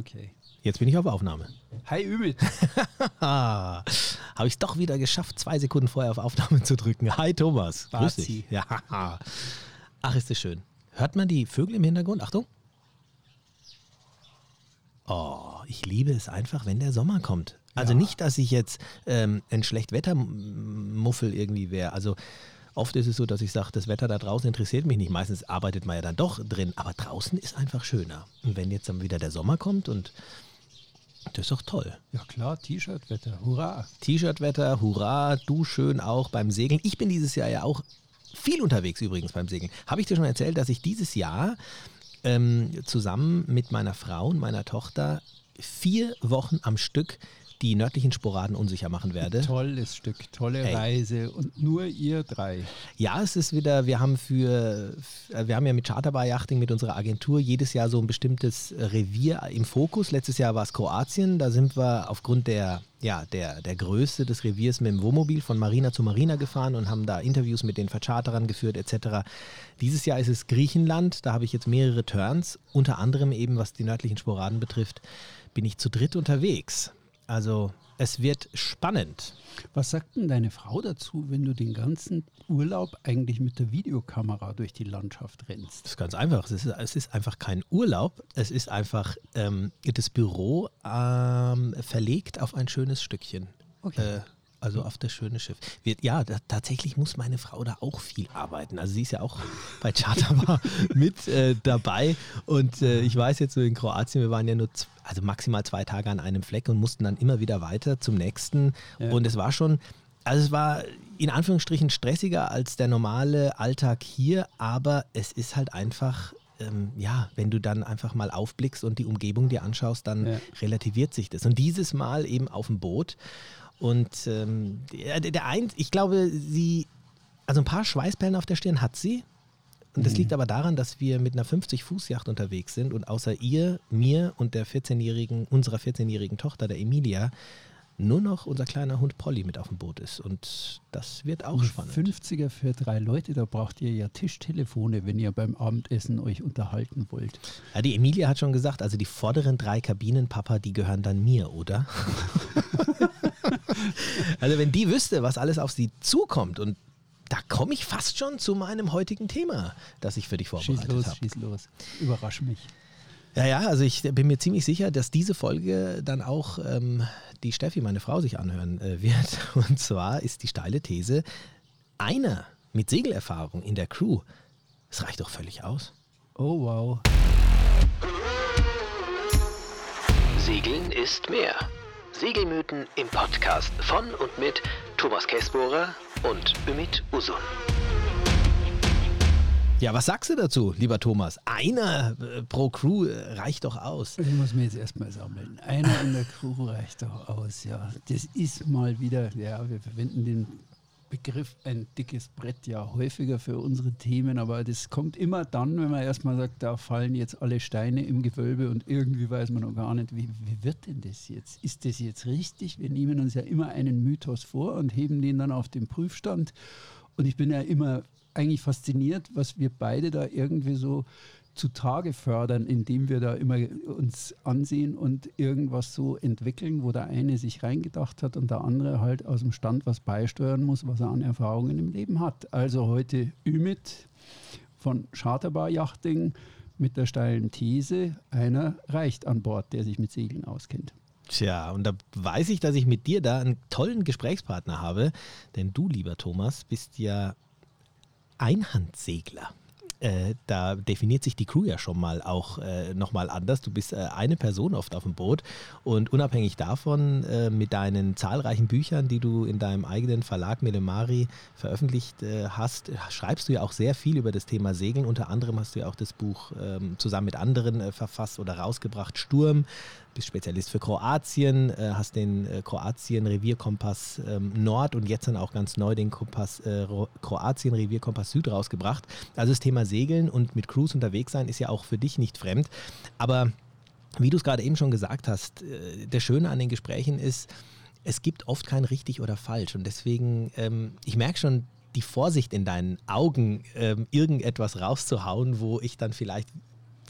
Okay. Jetzt bin ich auf Aufnahme. Hi Ümit. Habe ich es doch wieder geschafft, zwei Sekunden vorher auf Aufnahme zu drücken. Hi Thomas. Grüß dich. Ja. Ach, ist das schön. Hört man die Vögel im Hintergrund? Achtung. Oh, ich liebe es einfach, wenn der Sommer kommt. Also Ja. nicht, dass ich jetzt ähm, ein Schlechtwettermuffel irgendwie wäre. Also oft ist es so, dass ich sage, das Wetter da draußen interessiert mich nicht. Meistens arbeitet man ja dann doch drin. Aber draußen ist einfach schöner. Und wenn jetzt dann wieder der Sommer kommt und das ist doch toll. Ja klar, T-Shirt-Wetter, hurra. T-Shirt-Wetter, hurra, du schön auch beim Segeln. Ich bin dieses Jahr ja auch viel unterwegs übrigens beim Segeln. Habe ich dir schon erzählt, dass ich dieses Jahr ähm, zusammen mit meiner Frau und meiner Tochter vier Wochen am Stück die nördlichen Sporaden unsicher machen werde? Tolles Stück, tolle Ey. Reise und nur ihr drei. Ja, es ist wieder, wir haben für, äh, wir haben ja mit Charterbar Yachting, mit unserer Agentur jedes Jahr so ein bestimmtes Revier im Fokus. Letztes Jahr war es Kroatien, da sind wir aufgrund der, ja, der, der Größe des Reviers mit dem Wohnmobil von Marina zu Marina gefahren und haben da Interviews mit den Vercharterern geführt etc. Dieses Jahr ist es Griechenland, da habe ich jetzt mehrere Turns, unter anderem eben, was die nördlichen Sporaden betrifft, bin ich zu dritt unterwegs. Also es wird spannend. Was sagt denn deine Frau dazu, wenn du den ganzen Urlaub eigentlich mit der Videokamera durch die Landschaft rennst? Das ist ganz einfach. Es ist, es ist einfach kein Urlaub. Es ist einfach ähm, das Büro ähm, verlegt auf ein schönes Stückchen. Okay. Äh, also auf das schöne Schiff. Wird, ja, da, tatsächlich muss meine Frau da auch viel arbeiten. Also sie ist ja auch bei Charterbar mit äh, dabei. Und äh, ich weiß jetzt so in Kroatien, wir waren ja nur also maximal zwei Tage an einem Fleck und mussten dann immer wieder weiter zum nächsten. Ja. Und es war schon, also es war in Anführungsstrichen stressiger als der normale Alltag hier, aber es ist halt einfach, ähm, ja, wenn du dann einfach mal aufblickst und die Umgebung dir anschaust, dann Ja. relativiert sich das. Und dieses Mal eben auf dem Boot. Und ähm, der, der eins, ich glaube, sie, also ein paar Schweißperlen auf der Stirn hat sie. Und das liegt aber daran, dass wir mit einer 50-Fuß-Yacht unterwegs sind und außer ihr, mir und der 14-jährigen, unserer 14-jährigen Tochter, der Emilia, nur noch unser kleiner Hund Polly mit auf dem Boot ist. Und das wird auch Ein spannend. 50er für drei Leute, da braucht ihr ja Tischtelefone, wenn ihr beim Abendessen euch unterhalten wollt. Ja, die Emilia hat schon gesagt, also die vorderen drei Kabinen, Papa, die gehören dann mir, oder? also wenn die wüsste, was alles auf sie zukommt und da komme ich fast schon zu meinem heutigen Thema, das ich für dich Schieß vorbereitet los, habe. schieß los. Überrasch mich. Ja, ja, also ich bin mir ziemlich sicher, dass diese Folge dann auch ähm, die Steffi, meine Frau, sich anhören äh, wird. Und zwar ist die steile These, einer mit Segelerfahrung in der Crew, das reicht doch völlig aus. Oh wow. Segeln ist mehr. Segelmythen im Podcast von und mit Thomas Kessbohrer und Ümit Usun. Ja, was sagst du dazu, lieber Thomas? Einer äh, pro Crew äh, reicht doch aus. Ich muss mich jetzt erstmal sammeln. Einer in der Crew reicht doch aus, ja. Das ist mal wieder, ja, wir verwenden den Begriff ein dickes Brett ja häufiger für unsere Themen, aber das kommt immer dann, wenn man erstmal sagt, da fallen jetzt alle Steine im Gewölbe und irgendwie weiß man noch gar nicht, wie, wie wird denn das jetzt? Ist das jetzt richtig? Wir nehmen uns ja immer einen Mythos vor und heben den dann auf den Prüfstand. Und ich bin ja immer eigentlich fasziniert, was wir beide da irgendwie so zutage fördern, indem wir da immer uns ansehen und irgendwas so entwickeln, wo der eine sich reingedacht hat und der andere halt aus dem Stand was beisteuern muss, was er an Erfahrungen im Leben hat. Also heute Ümit von Charterbar Yachting mit der steilen These, einer reicht an Bord, der sich mit Segeln auskennt. Tja, und da weiß ich, dass ich mit dir da einen tollen Gesprächspartner habe, denn du, lieber Thomas, bist ja Einhandsegler. Äh, da definiert sich die Crew ja schon mal auch äh, nochmal anders. Du bist äh, eine Person oft auf dem Boot und unabhängig davon, äh, mit deinen zahlreichen Büchern, die du in deinem eigenen Verlag Melemari veröffentlicht äh, hast, schreibst du ja auch sehr viel über das Thema Segeln. Unter anderem hast du ja auch das Buch ähm, zusammen mit anderen äh, verfasst oder rausgebracht, Sturm. Bist Spezialist für Kroatien, äh, hast den äh, Kroatien-Revierkompass ähm, Nord und jetzt dann auch ganz neu den Kompass äh, Ro- Kroatien-Revierkompass Süd rausgebracht. Also das Thema Segeln und mit Cruise unterwegs sein ist ja auch für dich nicht fremd. Aber wie du es gerade eben schon gesagt hast, der Schöne an den Gesprächen ist, es gibt oft kein richtig oder falsch. Und deswegen, ähm, ich merke schon die Vorsicht in deinen Augen, ähm, irgendetwas rauszuhauen, wo ich dann vielleicht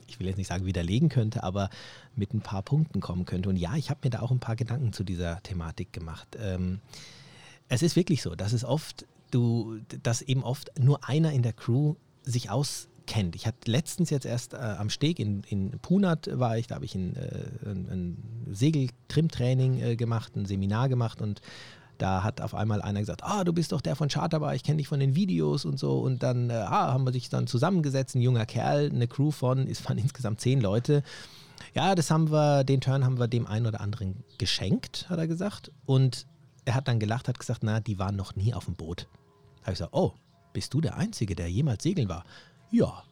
ich will jetzt nicht sagen widerlegen könnte, aber mit ein paar Punkten kommen könnte. Und ja, ich habe mir da auch ein paar Gedanken zu dieser Thematik gemacht. Ähm, es ist wirklich so, dass es oft, du, dass eben oft nur einer in der Crew sich auskennt. Ich hatte letztens jetzt erst äh, am Steg in, in Punat war ich, da habe ich ein, äh, ein, ein äh, gemacht, ein Seminar gemacht und da hat auf einmal einer gesagt, ah, du bist doch der von Charterbar, ich kenne dich von den Videos und so. Und dann äh, ah, haben wir sich dann zusammengesetzt, ein junger Kerl, eine Crew von, es waren insgesamt zehn Leute. Ja, das haben wir, den Turn haben wir dem einen oder anderen geschenkt, hat er gesagt. Und er hat dann gelacht, hat gesagt, na, die waren noch nie auf dem Boot. Da habe ich gesagt, oh, bist du der Einzige, der jemals segeln war? Ja.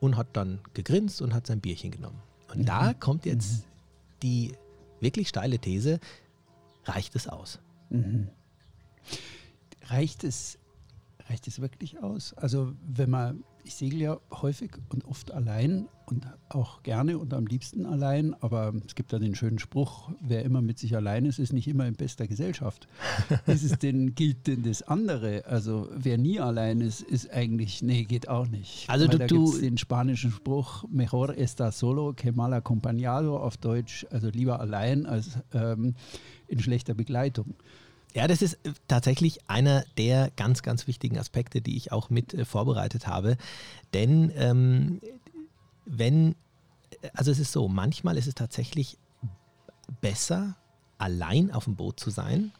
Und hat dann gegrinst und hat sein Bierchen genommen. Und mhm. da kommt jetzt mhm. die wirklich steile These, reicht es aus? Mhm. Reicht es, reicht es wirklich aus? Also wenn man, ich segel ja häufig und oft allein und auch gerne und am liebsten allein, aber es gibt da den schönen Spruch, wer immer mit sich allein ist, ist nicht immer in bester Gesellschaft. ist es denn, gilt denn das andere? Also wer nie allein ist, ist eigentlich, nee, geht auch nicht. Also Weil du, da den spanischen Spruch, mejor está solo que mal acompañado auf Deutsch, also lieber allein als ähm, in schlechter Begleitung. Ja, das ist äh, tatsächlich einer der ganz, ganz wichtigen Aspekte, die ich auch mit äh, vorbereitet habe. Denn ähm, wenn, äh, also es ist so, manchmal ist es tatsächlich besser, allein auf dem Boot zu sein,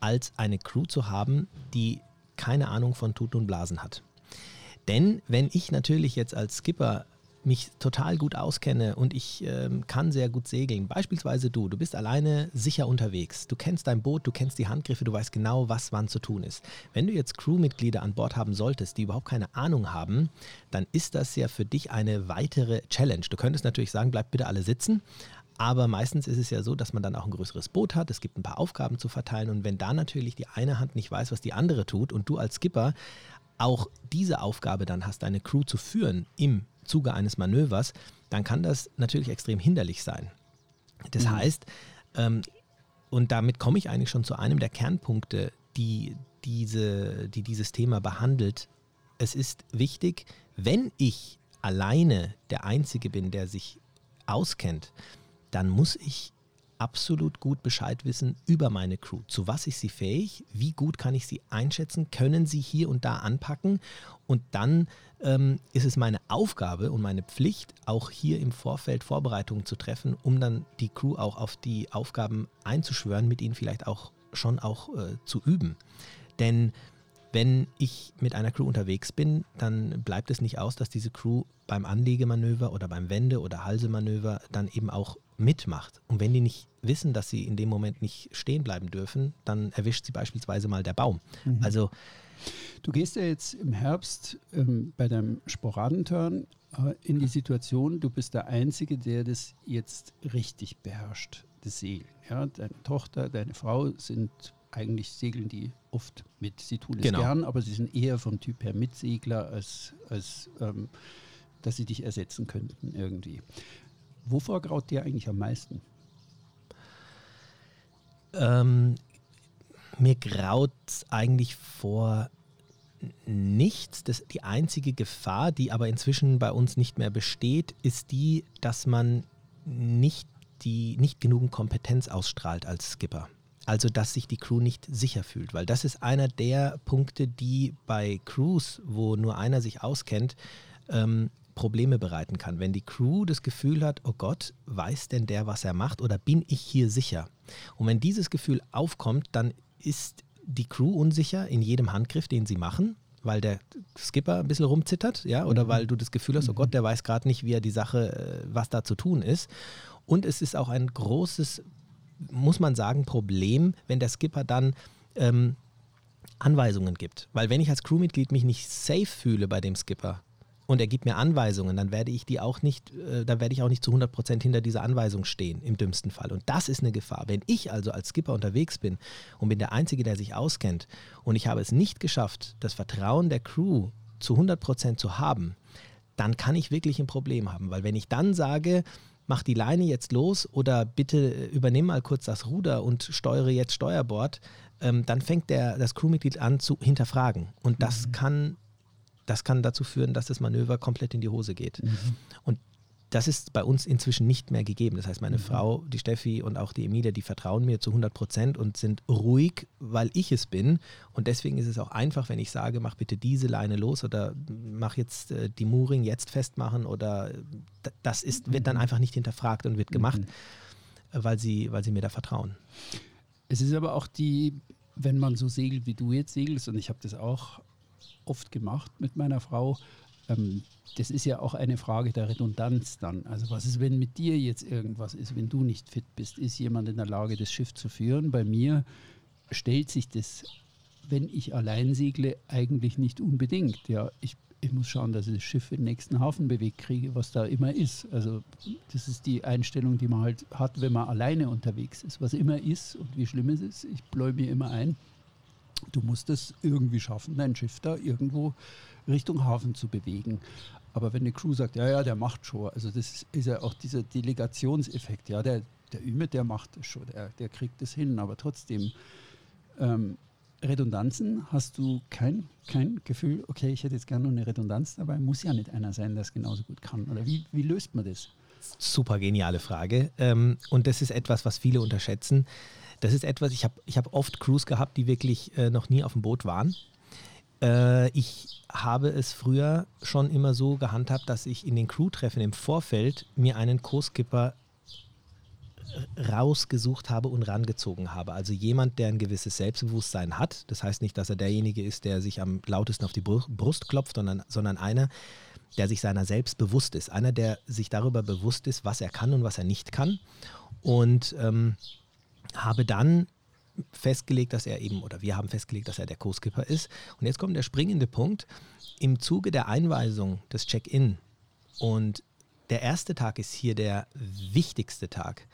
als eine Crew zu haben, die keine Ahnung von Tut und Blasen hat. Denn wenn ich natürlich jetzt als Skipper mich total gut auskenne und ich ähm, kann sehr gut segeln. Beispielsweise du, du bist alleine sicher unterwegs. Du kennst dein Boot, du kennst die Handgriffe, du weißt genau, was wann zu tun ist. Wenn du jetzt Crewmitglieder an Bord haben solltest, die überhaupt keine Ahnung haben, dann ist das ja für dich eine weitere Challenge. Du könntest natürlich sagen, bleib bitte alle sitzen. Aber meistens ist es ja so, dass man dann auch ein größeres Boot hat. Es gibt ein paar Aufgaben zu verteilen. Und wenn da natürlich die eine Hand nicht weiß, was die andere tut und du als Skipper auch diese Aufgabe dann hast, deine Crew zu führen im Zuge eines Manövers, dann kann das natürlich extrem hinderlich sein. Das mhm. heißt, ähm, und damit komme ich eigentlich schon zu einem der Kernpunkte, die, diese, die dieses Thema behandelt. Es ist wichtig, wenn ich alleine der Einzige bin, der sich auskennt, dann muss ich absolut gut Bescheid wissen über meine Crew. Zu was ist sie fähig? Wie gut kann ich sie einschätzen? Können sie hier und da anpacken? Und dann ähm, ist es meine Aufgabe und meine Pflicht, auch hier im Vorfeld Vorbereitungen zu treffen, um dann die Crew auch auf die Aufgaben einzuschwören, mit ihnen vielleicht auch schon auch äh, zu üben. Denn wenn ich mit einer Crew unterwegs bin, dann bleibt es nicht aus, dass diese Crew beim Anlegemanöver oder beim Wende- oder Halsemanöver dann eben auch mitmacht. Und wenn die nicht wissen, dass sie in dem Moment nicht stehen bleiben dürfen, dann erwischt sie beispielsweise mal der Baum. Mhm. Also Du gehst ja jetzt im Herbst ähm, bei deinem Sporadenturn äh, in die Situation, du bist der Einzige, der das jetzt richtig beherrscht, das Segeln. Ja? Deine Tochter, deine Frau sind eigentlich segeln die oft mit. Sie tun es genau. gern, aber sie sind eher vom Typ her Mitsegler, als, als ähm, dass sie dich ersetzen könnten irgendwie. Wovor graut dir eigentlich am meisten? Ähm, mir graut eigentlich vor nichts. Das, die einzige Gefahr, die aber inzwischen bei uns nicht mehr besteht, ist die, dass man nicht, die, nicht genug Kompetenz ausstrahlt als Skipper. Also, dass sich die Crew nicht sicher fühlt, weil das ist einer der Punkte, die bei Crews, wo nur einer sich auskennt, ähm, Probleme bereiten kann. Wenn die Crew das Gefühl hat, oh Gott, weiß denn der, was er macht oder bin ich hier sicher? Und wenn dieses Gefühl aufkommt, dann ist die Crew unsicher in jedem Handgriff, den sie machen, weil der Skipper ein bisschen rumzittert, ja, oder mhm. weil du das Gefühl hast, oh Gott, der weiß gerade nicht, wie er die Sache, äh, was da zu tun ist. Und es ist auch ein großes muss man sagen, Problem, wenn der Skipper dann ähm, Anweisungen gibt. Weil wenn ich als Crewmitglied mich nicht safe fühle bei dem Skipper und er gibt mir Anweisungen, dann werde ich die auch nicht, äh, dann werde ich auch nicht zu 100% hinter dieser Anweisung stehen, im dümmsten Fall. Und das ist eine Gefahr. Wenn ich also als Skipper unterwegs bin und bin der Einzige, der sich auskennt und ich habe es nicht geschafft, das Vertrauen der Crew zu 100% zu haben, dann kann ich wirklich ein Problem haben. Weil wenn ich dann sage, mach die Leine jetzt los oder bitte äh, übernimm mal kurz das Ruder und steuere jetzt Steuerbord, ähm, dann fängt der, das Crewmitglied an zu hinterfragen. Und das mhm. kann das kann dazu führen, dass das Manöver komplett in die Hose geht. Mhm. Und das ist bei uns inzwischen nicht mehr gegeben. Das heißt, meine Mhm. Frau, die Steffi und auch die Emilia, die vertrauen mir zu 100 Prozent und sind ruhig, weil ich es bin. Und deswegen ist es auch einfach, wenn ich sage, mach bitte diese Leine los oder mach jetzt äh, die Mooring jetzt festmachen oder äh, das ist, wird dann Mhm. einfach nicht hinterfragt und wird gemacht, Mhm. äh, weil, sie, weil sie mir da vertrauen. Es ist aber auch die, wenn man so segelt, wie du jetzt segelst, und ich habe das auch oft gemacht mit meiner Frau, ähm, das ist ja auch eine Frage der Redundanz dann. Also was ist, wenn mit dir jetzt irgendwas ist, wenn du nicht fit bist? Ist jemand in der Lage, das Schiff zu führen? Bei mir stellt sich das, wenn ich allein segle, eigentlich nicht unbedingt. Ja, ich, ich muss schauen, dass ich das Schiff in den nächsten Hafen bewegt kriege, was da immer ist. Also das ist die Einstellung, die man halt hat, wenn man alleine unterwegs ist. Was immer ist und wie schlimm es ist, ich bläue mir immer ein, du musst es irgendwie schaffen, dein Schiff da irgendwo Richtung Hafen zu bewegen. Aber wenn eine Crew sagt, ja, ja, der macht schon, also das ist ja auch dieser Delegationseffekt, ja, der, der Ümit, der macht das schon, der, der kriegt das hin, aber trotzdem, ähm, Redundanzen, hast du kein, kein Gefühl, okay, ich hätte jetzt gerne noch eine Redundanz dabei, muss ja nicht einer sein, der es genauso gut kann. Oder wie, wie löst man das? Super geniale Frage. Ähm, und das ist etwas, was viele unterschätzen. Das ist etwas, ich habe ich hab oft Crews gehabt, die wirklich äh, noch nie auf dem Boot waren. Äh, ich habe es früher schon immer so gehandhabt, dass ich in den Crew-Treffen im Vorfeld mir einen Co-Skipper rausgesucht habe und rangezogen habe. Also jemand, der ein gewisses Selbstbewusstsein hat. Das heißt nicht, dass er derjenige ist, der sich am lautesten auf die Bru- Brust klopft, sondern, sondern einer, der sich seiner selbst bewusst ist. Einer, der sich darüber bewusst ist, was er kann und was er nicht kann. Und ähm, habe dann festgelegt, dass er eben, oder wir haben festgelegt, dass er der Co-Skipper ist. Und jetzt kommt der springende Punkt. Im Zuge der Einweisung des Check-in und der erste Tag ist hier der wichtigste Tag,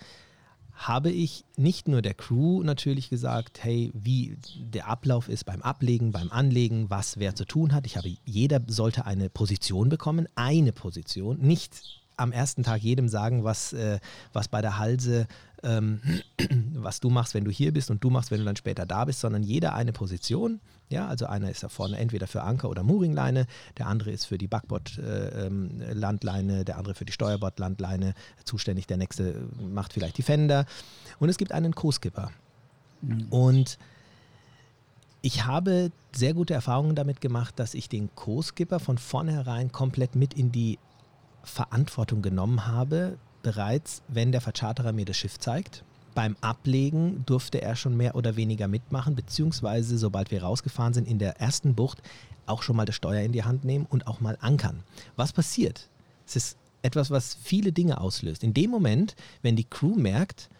habe ich nicht nur der Crew natürlich gesagt, hey, wie der Ablauf ist beim Ablegen, beim Anlegen, was wer zu tun hat. Ich habe, jeder sollte eine Position bekommen, eine Position, nicht am ersten Tag jedem sagen, was, äh, was bei der Halse, ähm, was du machst, wenn du hier bist und du machst, wenn du dann später da bist, sondern jeder eine Position. Ja, also einer ist da vorne entweder für Anker oder Mooringleine, der andere ist für die Backbord-Landleine, der andere für die Steuerbord-Landleine zuständig, der nächste macht vielleicht die Fender. Und es gibt einen Co-Skipper. Und ich habe sehr gute Erfahrungen damit gemacht, dass ich den Co-Skipper von vornherein komplett mit in die Verantwortung genommen habe, bereits wenn der Vercharterer mir das Schiff zeigt. Beim Ablegen durfte er schon mehr oder weniger mitmachen, beziehungsweise sobald wir rausgefahren sind in der ersten Bucht auch schon mal das Steuer in die Hand nehmen und auch mal ankern. Was passiert? Es ist etwas, was viele Dinge auslöst. In dem Moment, wenn die Crew merkt,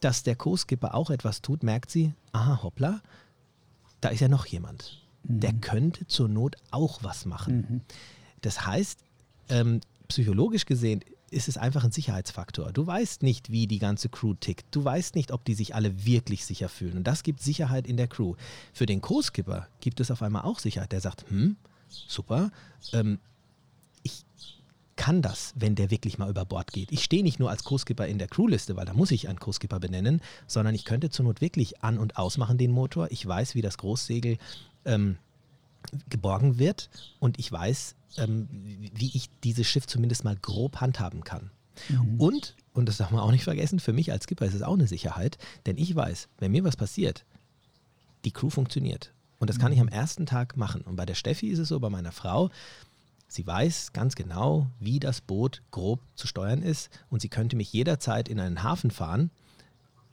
dass der Co-Skipper auch etwas tut, merkt sie, aha, hoppla, da ist ja noch jemand. Der könnte zur Not auch was machen. Das heißt, ähm, psychologisch gesehen ist es einfach ein Sicherheitsfaktor. Du weißt nicht, wie die ganze Crew tickt. Du weißt nicht, ob die sich alle wirklich sicher fühlen. Und das gibt Sicherheit in der Crew. Für den Co-Skipper gibt es auf einmal auch Sicherheit. Der sagt, hm, super, ähm, ich kann das, wenn der wirklich mal über Bord geht. Ich stehe nicht nur als Co-Skipper in der Crewliste, weil da muss ich einen Co-Skipper benennen, sondern ich könnte zur Not wirklich an- und ausmachen den Motor. Ich weiß, wie das Großsegel ähm, geborgen wird und ich weiß, ähm, wie ich dieses Schiff zumindest mal grob handhaben kann. Und, und das darf man auch nicht vergessen, für mich als Skipper ist es auch eine Sicherheit, denn ich weiß, wenn mir was passiert, die Crew funktioniert. Und das kann ich am ersten Tag machen. Und bei der Steffi ist es so, bei meiner Frau, sie weiß ganz genau, wie das Boot grob zu steuern ist und sie könnte mich jederzeit in einen Hafen fahren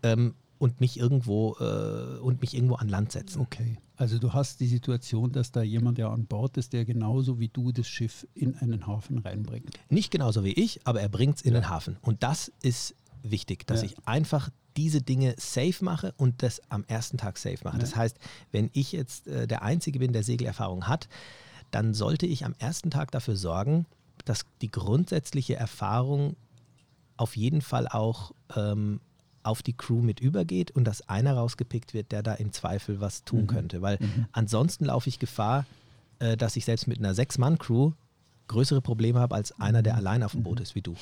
ähm, und mich irgendwo äh, und mich irgendwo an Land setzen. Okay. Also du hast die Situation, dass da jemand ja an Bord ist, der genauso wie du das Schiff in einen Hafen reinbringt. Nicht genauso wie ich, aber er bringt es in den Hafen. Und das ist wichtig, dass Ja. ich einfach diese Dinge safe mache und das am ersten Tag safe mache. Ja. Das heißt, wenn ich jetzt äh, der Einzige bin, der Segelerfahrung hat, dann sollte ich am ersten Tag dafür sorgen, dass die grundsätzliche Erfahrung auf jeden Fall auch ähm, auf die Crew mit übergeht und dass einer rausgepickt wird, der da im Zweifel was tun Mhm. könnte. Weil ansonsten laufe ich Gefahr, äh, dass ich selbst mit einer Sechs-Mann-Crew größere Probleme habe als einer, der allein auf dem Boot ist wie du.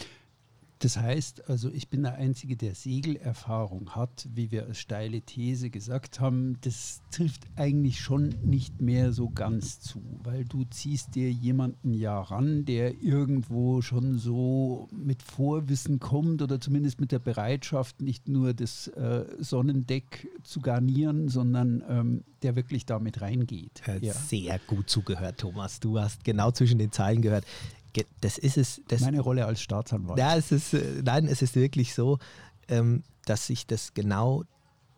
Das heißt, also ich bin der Einzige, der Segelerfahrung hat, wie wir als steile These gesagt haben. Das trifft eigentlich schon nicht mehr so ganz zu, weil du ziehst dir jemanden ja ran, der irgendwo schon so mit Vorwissen kommt oder zumindest mit der Bereitschaft, nicht nur das äh, Sonnendeck zu garnieren, sondern ähm, der wirklich damit reingeht. Ja. Sehr gut zugehört, Thomas. Du hast genau zwischen den Zeilen gehört das ist es. Das, Meine Rolle als Staatsanwalt. Ja, es ist, äh, nein, es ist wirklich so, ähm, dass ich das genau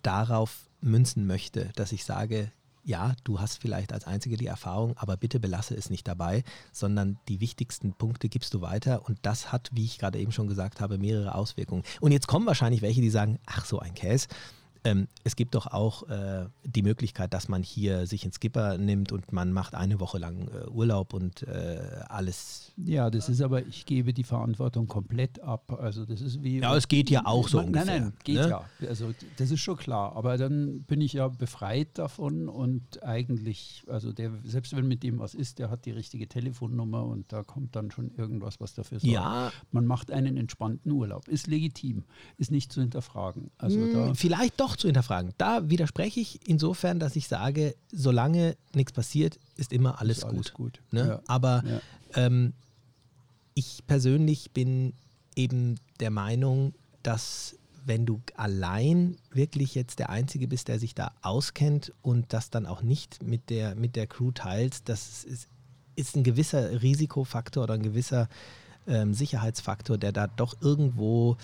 darauf münzen möchte, dass ich sage, ja, du hast vielleicht als Einzige die Erfahrung, aber bitte belasse es nicht dabei, sondern die wichtigsten Punkte gibst du weiter und das hat, wie ich gerade eben schon gesagt habe, mehrere Auswirkungen. Und jetzt kommen wahrscheinlich welche, die sagen, ach so ein Käse, ähm, es gibt doch auch äh, die Möglichkeit, dass man hier sich einen Skipper nimmt und man macht eine Woche lang äh, Urlaub und äh, alles. Ja, das ist aber, ich gebe die Verantwortung komplett ab. Also das ist wie. Ja, es geht ja auch so. Man, ungefähr, nein, nein, geht ne? ja. Also das ist schon klar. Aber dann bin ich ja befreit davon und eigentlich, also der, selbst wenn mit dem was ist, der hat die richtige Telefonnummer und da kommt dann schon irgendwas, was dafür sorgt. Ja. Man macht einen entspannten Urlaub. Ist legitim, ist nicht zu hinterfragen. Also hm, da vielleicht doch zu hinterfragen. Da widerspreche ich insofern, dass ich sage, solange nichts passiert, ist immer alles, ist alles gut. gut. Ne? Ja. Aber ja. Ähm, ich persönlich bin eben der Meinung, dass wenn du allein wirklich jetzt der Einzige bist, der sich da auskennt und das dann auch nicht mit der, mit der Crew teilst, das ist, ist ein gewisser Risikofaktor oder ein gewisser ähm, Sicherheitsfaktor, der da doch irgendwo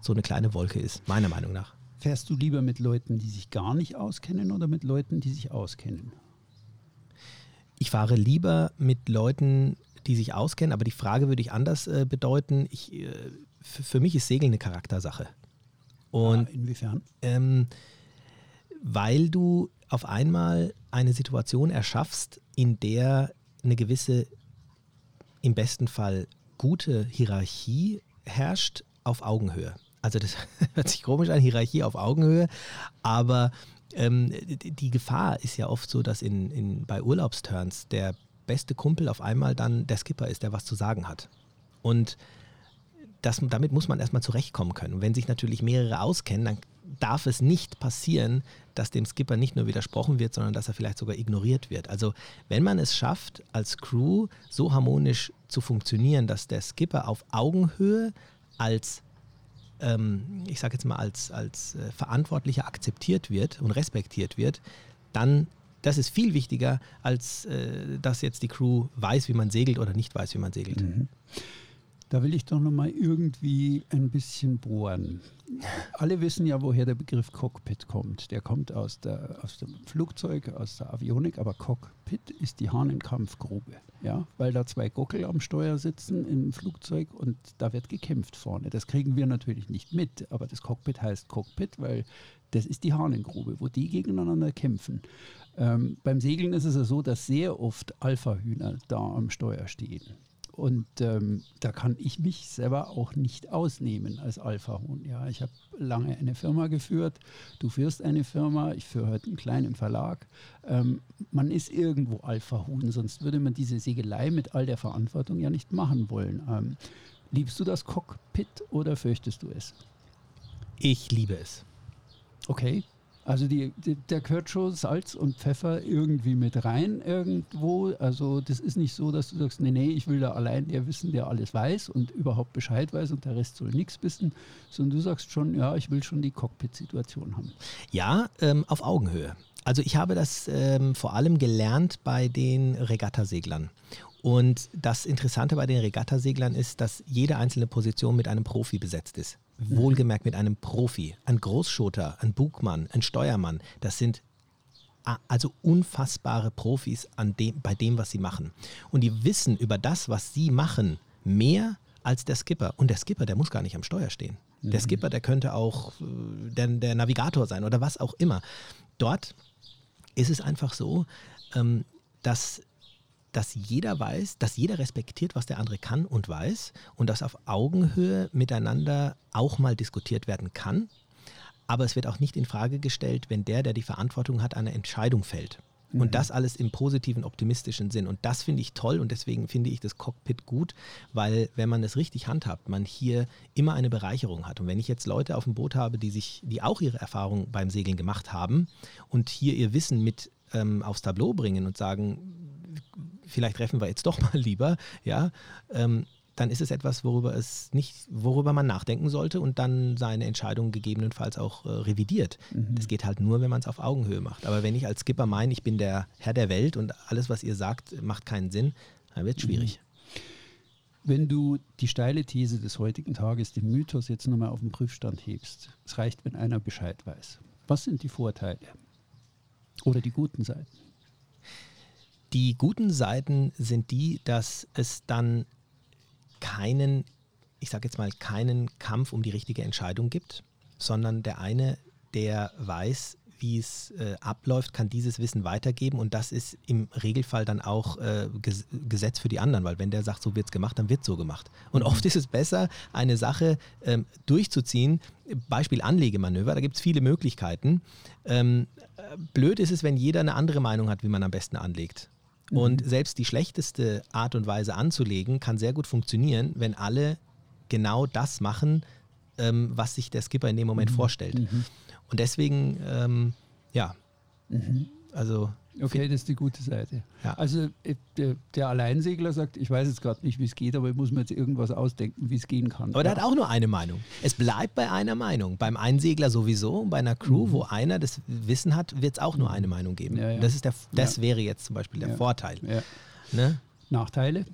so eine kleine Wolke ist, meiner Meinung nach. Fährst du lieber mit Leuten, die sich gar nicht auskennen oder mit Leuten, die sich auskennen? Ich fahre lieber mit Leuten, die sich auskennen, aber die Frage würde ich anders äh, bedeuten. Ich, äh, für mich ist Segeln eine Charaktersache. Und, ah, inwiefern? Ähm, weil du auf einmal eine Situation erschaffst, in der eine gewisse, im besten Fall gute Hierarchie herrscht auf Augenhöhe also das hört sich komisch an, Hierarchie auf Augenhöhe, aber ähm, die Gefahr ist ja oft so, dass in, in, bei Urlaubsturns der beste Kumpel auf einmal dann der Skipper ist, der was zu sagen hat. Und das, damit muss man erstmal zurechtkommen können. Und wenn sich natürlich mehrere auskennen, dann darf es nicht passieren, dass dem Skipper nicht nur widersprochen wird, sondern dass er vielleicht sogar ignoriert wird. Also wenn man es schafft, als Crew so harmonisch zu funktionieren, dass der Skipper auf Augenhöhe als ähm, ich sage jetzt mal, als, als äh, Verantwortlicher akzeptiert wird und respektiert wird, dann das ist viel wichtiger, als äh, dass jetzt die Crew weiß, wie man segelt oder nicht weiß, wie man segelt. Mhm. Da will ich doch noch mal irgendwie ein bisschen bohren. Alle wissen ja, woher der Begriff Cockpit kommt. Der kommt aus, der, aus dem Flugzeug, aus der Avionik, aber Cockpit ist die Hahnenkampfgrube. Ja? Weil da zwei Gockel am Steuer sitzen im Flugzeug und da wird gekämpft vorne. Das kriegen wir natürlich nicht mit, aber das Cockpit heißt Cockpit, weil das ist die Hahnengrube, wo die gegeneinander kämpfen. Ähm, beim Segeln ist es ja so, dass sehr oft Alpha-Hühner da am Steuer stehen. Und ähm, da kann ich mich selber auch nicht ausnehmen als Alpha-Huhn. Ja, ich habe lange eine Firma geführt. Du führst eine Firma. Ich führe heute einen kleinen Verlag. Ähm, man ist irgendwo Alpha-Huhn, sonst würde man diese Segelei mit all der Verantwortung ja nicht machen wollen. Ähm, liebst du das Cockpit oder fürchtest du es? Ich liebe es. Okay. Also die, die, der gehört schon Salz und Pfeffer irgendwie mit rein irgendwo. Also das ist nicht so, dass du sagst, nee, nee, ich will da allein der wissen, der alles weiß und überhaupt Bescheid weiß und der Rest soll nichts wissen, sondern du sagst schon, ja, ich will schon die Cockpit-Situation haben. Ja, ähm, auf Augenhöhe. Also ich habe das ähm, vor allem gelernt bei den Regattaseglern. Und das Interessante bei den Regattaseglern ist, dass jede einzelne Position mit einem Profi besetzt ist. Mhm. Wohlgemerkt mit einem Profi. Ein Großschoter, ein Bugmann, ein Steuermann. Das sind also unfassbare Profis an dem, bei dem, was sie machen. Und die wissen über das, was sie machen, mehr als der Skipper. Und der Skipper, der muss gar nicht am Steuer stehen. Mhm. Der Skipper, der könnte auch äh, der, der, Navigator sein oder was auch immer. Dort ist es einfach so, ähm, dass dass jeder weiß, dass jeder respektiert, was der andere kann und weiß und dass auf Augenhöhe miteinander auch mal diskutiert werden kann. Aber es wird auch nicht in Frage gestellt, wenn der, der die Verantwortung hat, eine Entscheidung fällt. Und mhm. das alles im positiven, optimistischen Sinn. Und das finde ich toll und deswegen finde ich das Cockpit gut, weil wenn man es richtig handhabt, man hier immer eine Bereicherung hat. Und wenn ich jetzt Leute auf dem Boot habe, die sich, die auch ihre Erfahrung beim Segeln gemacht haben und hier ihr Wissen mit ähm, aufs Tableau bringen und sagen, vielleicht treffen wir jetzt doch mal lieber, ja, ähm, dann ist es etwas, worüber es nicht, worüber man nachdenken sollte und dann seine Entscheidung gegebenenfalls auch äh, revidiert. Mhm. Das geht halt nur, wenn man es auf Augenhöhe macht. Aber wenn ich als Skipper meine, ich bin der Herr der Welt und alles, was ihr sagt, macht keinen Sinn, dann wird es schwierig. Mhm. Wenn du die steile These des heutigen Tages, den Mythos jetzt nochmal auf den Prüfstand hebst, es reicht, wenn einer Bescheid weiß. Was sind die Vorteile oder die guten Seiten? Die guten Seiten sind die, dass es dann keinen, ich sage jetzt mal, keinen Kampf um die richtige Entscheidung gibt, sondern der eine, der weiß, wie es äh, abläuft, kann dieses Wissen weitergeben und das ist im Regelfall dann auch äh, Ges Gesetz für die anderen, weil wenn der sagt, so wird es gemacht, dann wird so gemacht. Und oft ist es besser, eine Sache ähm, durchzuziehen. Beispiel Anlegemanöver, da gibt es viele Möglichkeiten. Ähm, blöd ist es, wenn jeder eine andere Meinung hat, wie man am besten anlegt. Und mhm. selbst die schlechteste Art und Weise anzulegen, kann sehr gut funktionieren, wenn alle genau das machen, ähm, was sich der Skipper in dem Moment mhm. vorstellt. Mhm. Und deswegen, ähm, ja, mhm. Also Okay, das ist die gute Seite. Ja. Also äh, der, der, Alleinsegler sagt, ich weiß jetzt gerade nicht, wie es geht, aber ich muss mir jetzt irgendwas ausdenken, wie es gehen kann. Aber der hat auch nur eine Meinung. Es bleibt bei einer Meinung. Beim Einsegler sowieso und bei einer Crew, mhm. wo einer das Wissen hat, wird es auch nur eine Meinung geben. Ja, ja. Das, ist der, das wäre jetzt zum Beispiel der Vorteil. Ne? Nachteile?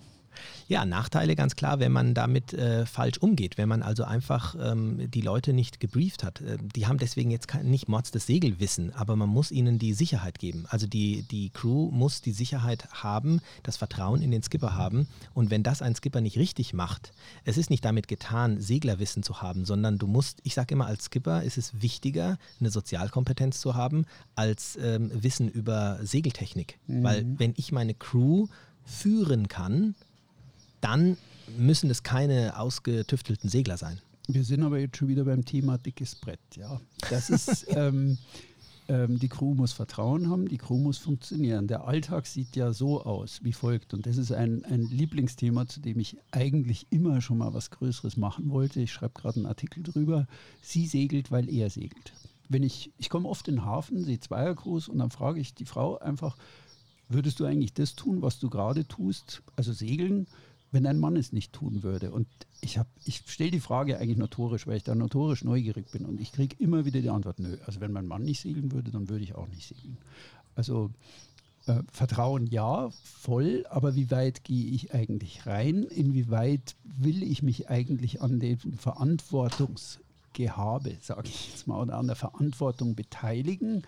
Ja, Nachteile ganz klar, wenn man damit äh, falsch umgeht, wenn man also einfach ähm, die Leute nicht gebrieft hat. Äh, die haben deswegen jetzt kein, nicht Mods das Segelwissen, aber man muss ihnen die Sicherheit geben. Also die, die Crew muss die Sicherheit haben, das Vertrauen in den Skipper haben. Und wenn das ein Skipper nicht richtig macht, es ist nicht damit getan, Seglerwissen zu haben, sondern du musst, ich sage immer, als Skipper ist es wichtiger, eine Sozialkompetenz zu haben, als ähm, Wissen über Segeltechnik. Mhm. Weil wenn ich meine Crew führen kann, dann müssen es keine ausgetüftelten Segler sein. Wir sind aber jetzt schon wieder beim Thema dickes Brett. Ja, das ist ähm, ähm, die Crew muss Vertrauen haben, die Crew muss funktionieren. Der Alltag sieht ja so aus wie folgt und das ist ein, ein Lieblingsthema, zu dem ich eigentlich immer schon mal was Größeres machen wollte. Ich schreibe gerade einen Artikel drüber. Sie segelt, weil er segelt. Wenn ich ich komme oft in den Hafen, sehe Zweiercruise und dann frage ich die Frau einfach, würdest du eigentlich das tun, was du gerade tust, also segeln? Wenn ein Mann es nicht tun würde. Und ich, ich stelle die Frage eigentlich notorisch, weil ich da notorisch neugierig bin. Und ich kriege immer wieder die Antwort, nö. Also wenn mein Mann nicht segeln würde, dann würde ich auch nicht segeln. Also äh, Vertrauen ja, voll, aber wie weit gehe ich eigentlich rein? Inwieweit will ich mich eigentlich an dem Verantwortungsgehabe, sage ich jetzt mal, oder an der Verantwortung beteiligen?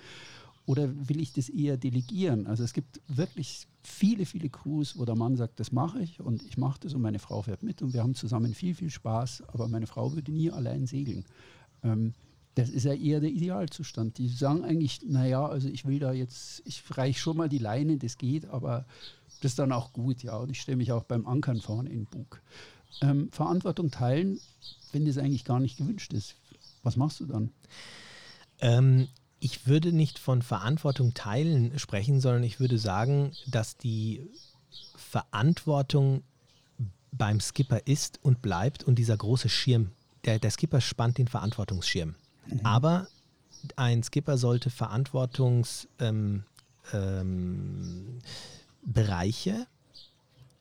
Oder will ich das eher delegieren? Also es gibt wirklich viele, viele Crews, wo der Mann sagt, das mache ich und ich mache das und meine Frau fährt mit und wir haben zusammen viel, viel Spaß, aber meine Frau würde nie allein segeln. Ähm, das ist ja eher der Idealzustand. Die sagen eigentlich, naja, also ich will da jetzt, ich reiche schon mal die Leine, das geht, aber das ist dann auch gut, ja. Und ich stelle mich auch beim Ankern vorne in den Bug. Ähm, Verantwortung teilen, wenn das eigentlich gar nicht gewünscht ist. Was machst du dann? Ähm, ich würde nicht von Verantwortung teilen sprechen, sondern ich würde sagen, dass die Verantwortung beim Skipper ist und bleibt und dieser große Schirm, der, der Skipper spannt den Verantwortungsschirm. Mhm. Aber ein Skipper sollte Verantwortungsbereiche, ähm, ähm,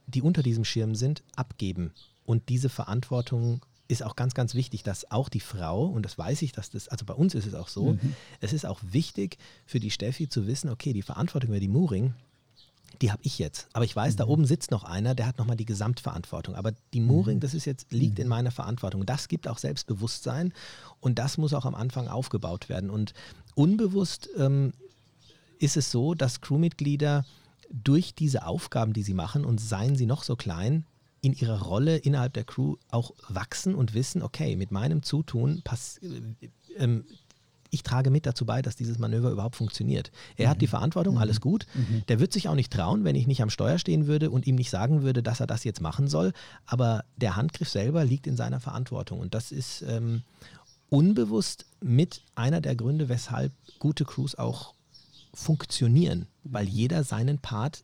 die unter diesem Schirm sind, abgeben und diese Verantwortung ist auch ganz, ganz wichtig, dass auch die Frau, und das weiß ich, dass das, also bei uns ist es auch so, mhm. es ist auch wichtig für die Steffi zu wissen, okay, die Verantwortung über die Mooring, die habe ich jetzt. Aber ich weiß, mhm. da oben sitzt noch einer, der hat nochmal die Gesamtverantwortung. Aber die Mooring, mhm. das ist jetzt, liegt in mhm. meiner Verantwortung. Das gibt auch Selbstbewusstsein und das muss auch am Anfang aufgebaut werden. Und unbewusst ähm, ist es so, dass Crewmitglieder durch diese Aufgaben, die sie machen, und seien sie noch so klein, in ihrer Rolle innerhalb der Crew auch wachsen und wissen, okay, mit meinem Zutun pass, äh, ähm, ich trage mit dazu bei, dass dieses Manöver überhaupt funktioniert. Er mhm. hat die Verantwortung, mhm. alles gut. Mhm. Der wird sich auch nicht trauen, wenn ich nicht am Steuer stehen würde und ihm nicht sagen würde, dass er das jetzt machen soll. Aber der Handgriff selber liegt in seiner Verantwortung. Und das ist ähm, unbewusst mit einer der Gründe, weshalb gute Crews auch funktionieren, weil jeder seinen Part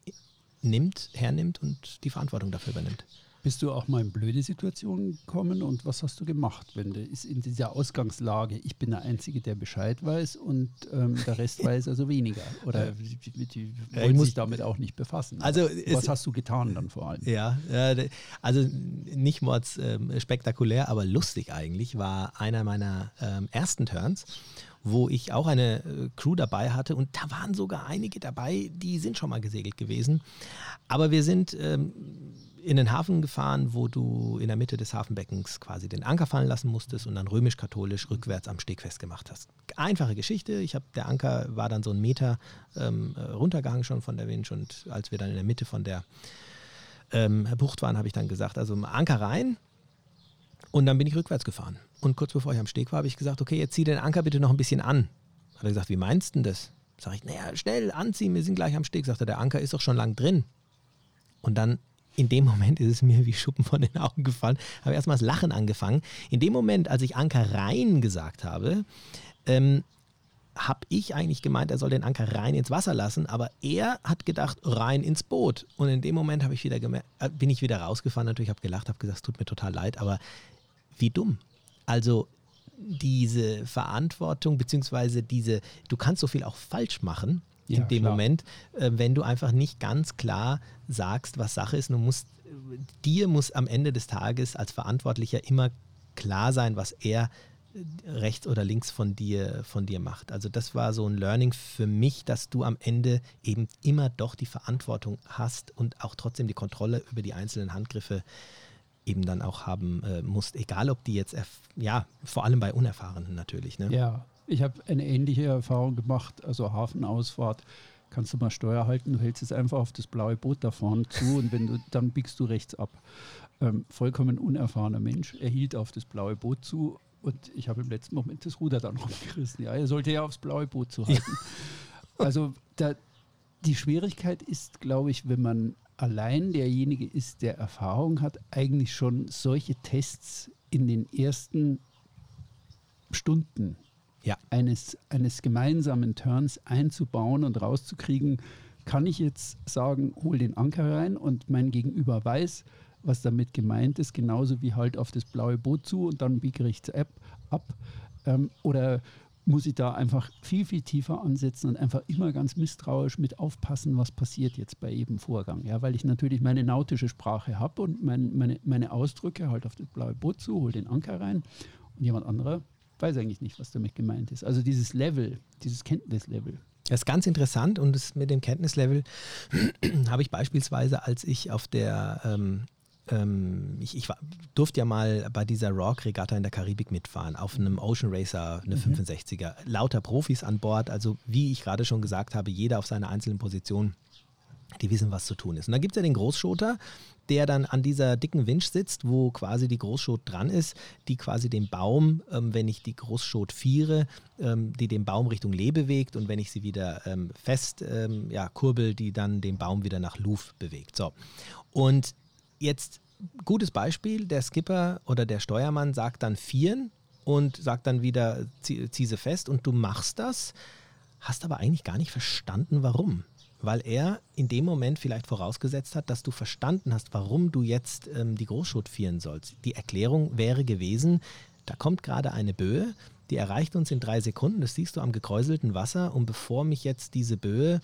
nimmt, hernimmt und die Verantwortung dafür übernimmt. Bist du auch mal in blöde Situationen gekommen und was hast du gemacht, wenn du ist in dieser Ausgangslage, ich bin der Einzige, der Bescheid weiß und ähm, der Rest weiß also weniger oder die, die, die Ja, ich wollen muss- sich damit auch nicht befassen. Also was hast du getan dann vor allem? Ja, also nicht mords ähm, spektakulär, aber lustig eigentlich, war einer meiner ähm, ersten Turns, wo ich auch eine äh, Crew dabei hatte und da waren sogar einige dabei, die sind schon mal gesegelt gewesen. Aber wir sind ähm, in den Hafen gefahren, wo du in der Mitte des Hafenbeckens quasi den Anker fallen lassen musstest und dann römisch-katholisch rückwärts am Steg festgemacht hast. Einfache Geschichte. Ich habe der Anker war dann so einen Meter ähm, äh, runtergehangen schon von der Winch und als wir dann in der Mitte von der ähm, Bucht waren, habe ich dann gesagt, also Anker rein und dann bin ich rückwärts gefahren. Und kurz bevor ich am Steg war, habe ich gesagt, okay, jetzt zieh den Anker bitte noch ein bisschen an. Hat er gesagt, wie meinst du denn das? Sag ich, naja, schnell anziehen, wir sind gleich am Steg. Sagt er, der Anker ist doch schon lang drin. Und dann in dem Moment ist es mir wie Schuppen von den Augen gefallen. Habe erstmal das Lachen angefangen. In dem Moment, als ich Anker rein gesagt habe, ähm, habe ich eigentlich gemeint, er soll den Anker rein ins Wasser lassen, aber er hat gedacht, rein ins Boot. Und in dem Moment ich wieder äh, bin ich wieder rausgefahren, natürlich habe gelacht, habe gesagt, es tut mir total leid, aber wie dumm. Also diese Verantwortung, beziehungsweise diese, du kannst so viel auch falsch machen in Ja, dem klar. Moment, äh, wenn du einfach nicht ganz klar sagst, was Sache ist. Du musst, dir muss am Ende des Tages als Verantwortlicher immer klar sein, was er äh, rechts oder links von dir, von dir macht. Also das war so ein Learning für mich, dass du am Ende eben immer doch die Verantwortung hast und auch trotzdem die Kontrolle über die einzelnen Handgriffe eben dann auch haben äh, musst, egal ob die jetzt, ja, vor allem bei Unerfahrenen natürlich. Ne? Ja, ich habe eine ähnliche Erfahrung gemacht, also Hafenausfahrt. Kannst du mal Steuer halten, du hältst es einfach auf das blaue Boot da vorne zu und wenn du, dann biegst du rechts ab. Ähm, vollkommen unerfahrener Mensch, er hielt auf das blaue Boot zu und ich habe im letzten Moment das Ruder dann rumgerissen. Ja, er sollte ja aufs blaue Boot zu halten. Also da, die Schwierigkeit ist, glaube ich, wenn man allein derjenige ist, der Erfahrung hat, eigentlich schon solche Tests in den ersten Stunden Ja. eines, eines gemeinsamen Turns einzubauen und rauszukriegen, kann ich jetzt sagen, hol den Anker rein und mein Gegenüber weiß, was damit gemeint ist, genauso wie halt auf das blaue Boot zu und dann biege rechts ab. ab. Ähm, oder muss ich da einfach viel, viel tiefer ansetzen und einfach immer ganz misstrauisch mit aufpassen, was passiert jetzt bei jedem Vorgang. Ja, weil ich natürlich meine nautische Sprache habe und mein, meine, meine Ausdrücke halt auf das blaue Boot zu, hol den Anker rein und jemand anderer weiß eigentlich nicht, was damit gemeint ist. Also dieses Level, dieses Kenntnislevel. Das ist ganz interessant und das mit dem Kenntnislevel habe ich beispielsweise, als ich auf der, ähm, ähm, ich, ich war, durfte ja mal bei dieser Rock-Regatta in der Karibik mitfahren, auf einem Ocean Racer, eine 65er, lauter Profis an Bord, also wie ich gerade schon gesagt habe, jeder auf seiner einzelnen Position, die wissen, was zu tun ist. Und dann gibt es ja den Großschoter, der dann an dieser dicken Winch sitzt, wo quasi die Großschot dran ist, die quasi den Baum, ähm, wenn ich die Großschot viere, ähm, die den Baum Richtung Lee bewegt und wenn ich sie wieder ähm, fest ähm, ja, kurbel, die dann den Baum wieder nach Luf bewegt. So. Und jetzt gutes Beispiel, der Skipper oder der Steuermann sagt dann vieren und sagt dann wieder, zieh, sie fest und du machst das, hast aber eigentlich gar nicht verstanden, warum. Weil er in dem Moment vielleicht vorausgesetzt hat, dass du verstanden hast, warum du jetzt ähm, die Großschot vieren sollst. Die Erklärung wäre gewesen, da kommt gerade eine Böe, die erreicht uns in drei Sekunden, das siehst du am gekräuselten Wasser und bevor mich jetzt diese Böe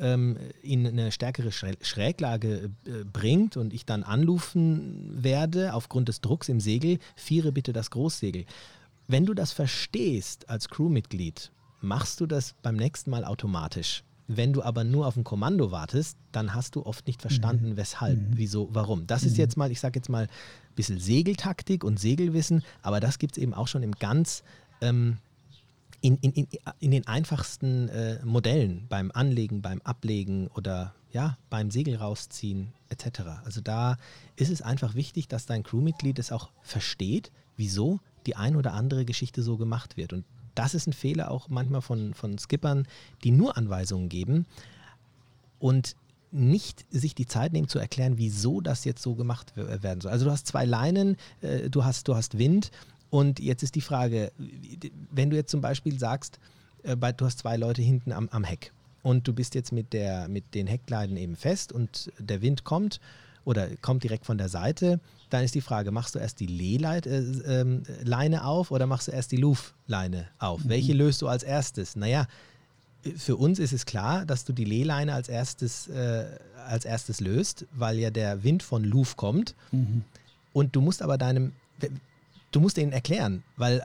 ähm, in eine stärkere Schrä Schräglage äh, bringt und ich dann anrufen werde aufgrund des Drucks im Segel, viere bitte das Großsegel. Wenn du das verstehst als Crewmitglied, machst du das beim nächsten Mal automatisch. Wenn du aber nur auf ein Kommando wartest, dann hast du oft nicht verstanden, weshalb, wieso, warum. Das ist jetzt mal, ich sage jetzt mal, ein bisschen Segeltaktik und Segelwissen, aber das gibt es eben auch schon im ganz ähm, in, in, in, in den einfachsten äh, Modellen, beim Anlegen, beim Ablegen oder ja, beim Segel rausziehen etc. Also da ist es einfach wichtig, dass dein Crewmitglied es auch versteht, wieso die ein oder andere Geschichte so gemacht wird. Und das ist ein Fehler auch manchmal von, von Skippern, die nur Anweisungen geben und nicht sich die Zeit nehmen zu erklären, wieso das jetzt so gemacht werden soll. Also du hast zwei Leinen, äh, du, hast, du hast Wind und jetzt ist die Frage, wenn du jetzt zum Beispiel sagst, äh, du hast zwei Leute hinten am, am Heck und du bist jetzt mit, der, mit den Heckleinen eben fest und der Wind kommt oder kommt direkt von der Seite, dann ist die Frage, machst du erst die Lehleine äh, ähm, auf oder machst du erst die Luftleine auf? Mhm. Welche löst du als erstes? Naja, für uns ist es klar, dass du die Lehleine als erstes, äh, als erstes löst, weil ja der Wind von Luft kommt. Mhm. Und du musst aber deinem, du musst ihnen erklären, weil äh,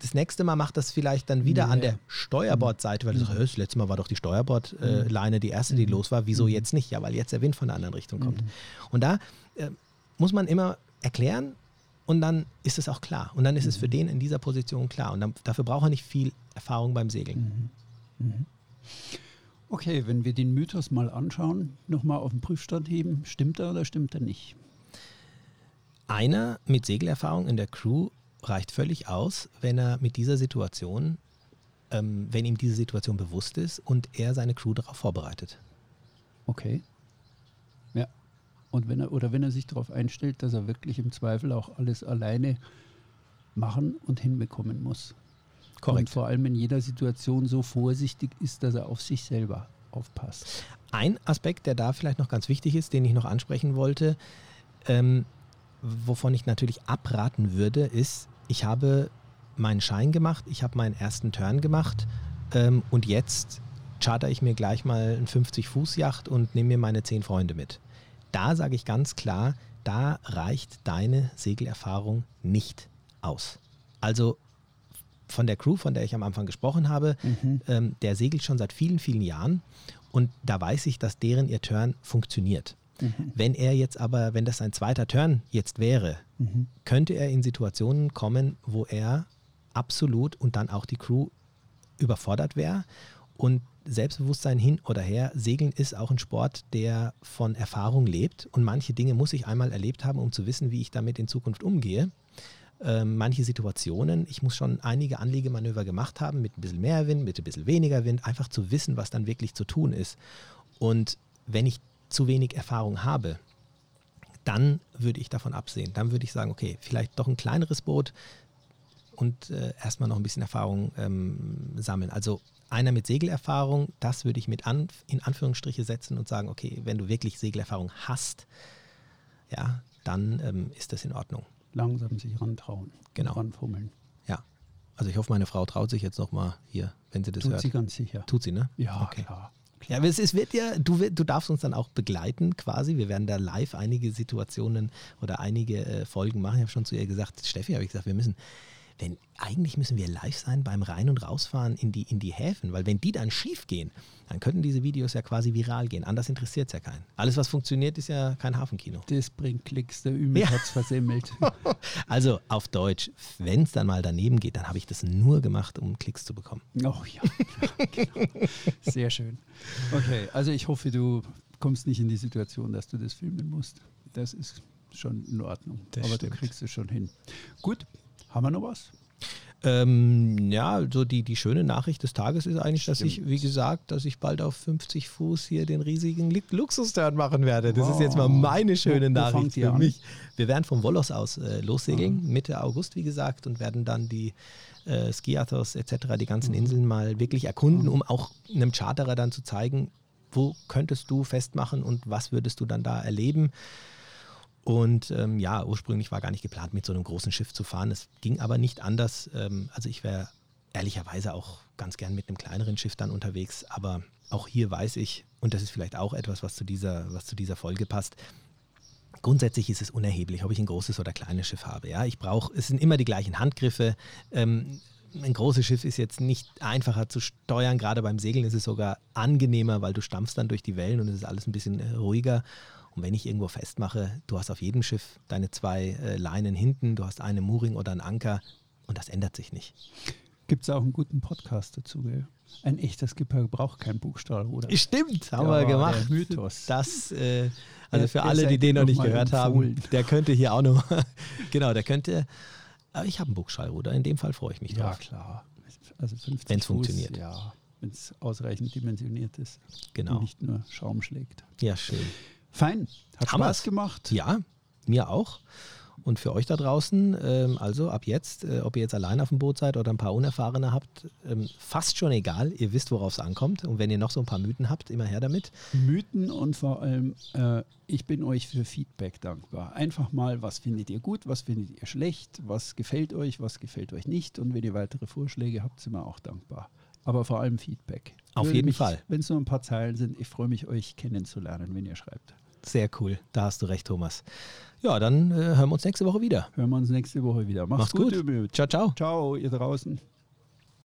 das nächste Mal macht das vielleicht dann wieder ja. an der Steuerbordseite, weil du sagst, das letzte Mal war doch die Steuerbordleine äh, die erste, die mhm. los war. Wieso mhm. jetzt nicht? Ja, weil jetzt der Wind von der anderen Richtung kommt. Mhm. Und da äh, muss man immer erklären und dann ist es auch klar. Und dann ist es für den in dieser Position klar. Und dann, dafür braucht er nicht viel Erfahrung beim Segeln. Okay, wenn wir den Mythos mal anschauen, nochmal auf den Prüfstand heben, stimmt er oder stimmt er nicht? Einer mit Segelerfahrung in der Crew reicht völlig aus, wenn er mit dieser Situation, ähm, wenn ihm diese Situation bewusst ist und er seine Crew darauf vorbereitet. Okay. Ja. Und wenn er oder wenn er sich darauf einstellt, dass er wirklich im Zweifel auch alles alleine machen und hinbekommen muss. Korrekt. Und vor allem in jeder Situation so vorsichtig ist, dass er auf sich selber aufpasst. Ein Aspekt, der da vielleicht noch ganz wichtig ist, den ich noch ansprechen wollte, ähm, wovon ich natürlich abraten würde, ist, ich habe meinen Schein gemacht, ich habe meinen ersten Turn gemacht ähm, und jetzt charter ich mir gleich mal ein 50-Fuß-Yacht und nehme mir meine zehn Freunde mit. Da sage ich ganz klar, da reicht deine Segelerfahrung nicht aus. Also von der Crew, von der ich am Anfang gesprochen habe, mhm. ähm, der segelt schon seit vielen, vielen Jahren und da weiß ich, dass deren ihr Turn funktioniert. Mhm. Wenn er jetzt aber, wenn das sein zweiter Turn jetzt wäre, mhm. könnte er in Situationen kommen, wo er absolut und dann auch die Crew überfordert wäre. Und Selbstbewusstsein hin oder her, Segeln ist auch ein Sport, der von Erfahrung lebt. Und manche Dinge muss ich einmal erlebt haben, um zu wissen, wie ich damit in Zukunft umgehe. Ähm, manche Situationen, ich muss schon einige Anliegemanöver gemacht haben, mit ein bisschen mehr Wind, mit ein bisschen weniger Wind, einfach zu wissen, was dann wirklich zu tun ist. Und wenn ich zu wenig Erfahrung habe, dann würde ich davon absehen. Dann würde ich sagen, okay, vielleicht doch ein kleineres Boot und äh, erstmal noch ein bisschen Erfahrung ähm, sammeln. Also einer mit Segelerfahrung, das würde ich mit an, in Anführungsstriche setzen und sagen, okay, wenn du wirklich Segelerfahrung hast, ja, dann ähm, ist das in Ordnung. Langsam sich rantrauen. Genau. Ranfummeln. Ja. Also ich hoffe, meine Frau traut sich jetzt nochmal hier, wenn sie das Tut hört. Tut sie ganz sicher. Tut sie, ne? Ja, okay. klar. Ja, aber es, es, wird ja, du, du darfst uns dann auch begleiten quasi. Wir werden da live einige Situationen oder einige äh, Folgen machen. Ich habe schon zu ihr gesagt, Steffi, habe ich gesagt, wir müssen denn eigentlich müssen wir live sein beim Rein- und Rausfahren in die, in die Häfen, weil wenn die dann schief gehen, dann könnten diese Videos ja quasi viral gehen. Anders interessiert es ja keinen. Alles, was funktioniert, ist ja kein Hafenkino. Das bringt Klicks, der Ümit ja. hat es versemmelt. also auf Deutsch, wenn es dann mal daneben geht, dann habe ich das nur gemacht, um Klicks zu bekommen. Oh ja, genau. Sehr schön. Okay, also ich hoffe, du kommst nicht in die Situation, dass du das filmen musst. Das ist schon in Ordnung. Das Aber stimmt. du kriegst es schon hin. Gut, haben wir noch was? Ähm, ja, so die, die schöne Nachricht des Tages ist eigentlich, Stimmt. dass ich, wie gesagt, dass ich bald auf 50 Fuß hier den riesigen Luxusturn machen werde. Das wow. ist jetzt mal meine schöne Nachricht für an? mich. Wir werden vom Wollos aus äh, lossegeln, mhm. Mitte August, wie gesagt, und werden dann die äh, Skiathos etc., die ganzen mhm. Inseln mal wirklich erkunden, mhm. um auch einem Charterer dann zu zeigen, wo könntest du festmachen und was würdest du dann da erleben. Und ähm, ja, ursprünglich war gar nicht geplant, mit so einem großen Schiff zu fahren. Es ging aber nicht anders. Ähm, also ich wäre ehrlicherweise auch ganz gern mit einem kleineren Schiff dann unterwegs. Aber auch hier weiß ich, und das ist vielleicht auch etwas, was zu dieser, was zu dieser Folge passt, Grundsätzlich ist es unerheblich, ob ich ein großes oder kleines Schiff habe. Ja, ich brauche, es sind immer die gleichen Handgriffe. Ähm, ein großes Schiff ist jetzt nicht einfacher zu steuern. Gerade beim Segeln ist es sogar angenehmer, weil du stampfst dann durch die Wellen und es ist alles ein bisschen äh, ruhiger. Und wenn ich irgendwo festmache, du hast auf jedem Schiff deine zwei äh, Leinen hinten, du hast eine Mooring oder einen Anker und das ändert sich nicht. Gibt es auch einen guten Podcast dazu, gell? Ein echter Skipper braucht kein Buchstabenruder. Stimmt, haben wir gemacht. Mythos. Das, äh, also der, für alle, die den noch nicht gehört empfohlen. haben, der könnte hier auch noch, genau, der könnte, aber ich habe ein Buchstabenruder, in dem Fall freue ich mich drauf. Ja, klar. Also wenn es funktioniert. Ja, wenn es ausreichend dimensioniert ist. Genau. Und nicht nur Schaum schlägt. Ja, schön. Fein. Hat Hammer. Spaß gemacht. Ja, mir auch. Und für euch da draußen, ähm, also ab jetzt, äh, ob ihr jetzt allein auf dem Boot seid oder ein paar Unerfahrene habt, ähm, fast schon egal. Ihr wisst, worauf es ankommt. Und wenn ihr noch so ein paar Mythen habt, immer her damit. Mythen und vor allem, äh, ich bin euch für Feedback dankbar. Einfach mal, was findet ihr gut, was findet ihr schlecht, was gefällt euch, was gefällt euch nicht. Und wenn ihr weitere Vorschläge habt, sind wir auch dankbar. Aber vor allem Feedback. Auf Würde jeden mich, Fall. Wenn es nur ein paar Zeilen sind, ich freue mich, euch kennenzulernen, wenn ihr schreibt. Sehr cool. Da hast du recht, Thomas. Ja, dann äh, hören wir uns nächste Woche wieder. Hören wir uns nächste Woche wieder. Macht's, Macht's gut. gut. Ciao, ciao. Ciao, ihr draußen.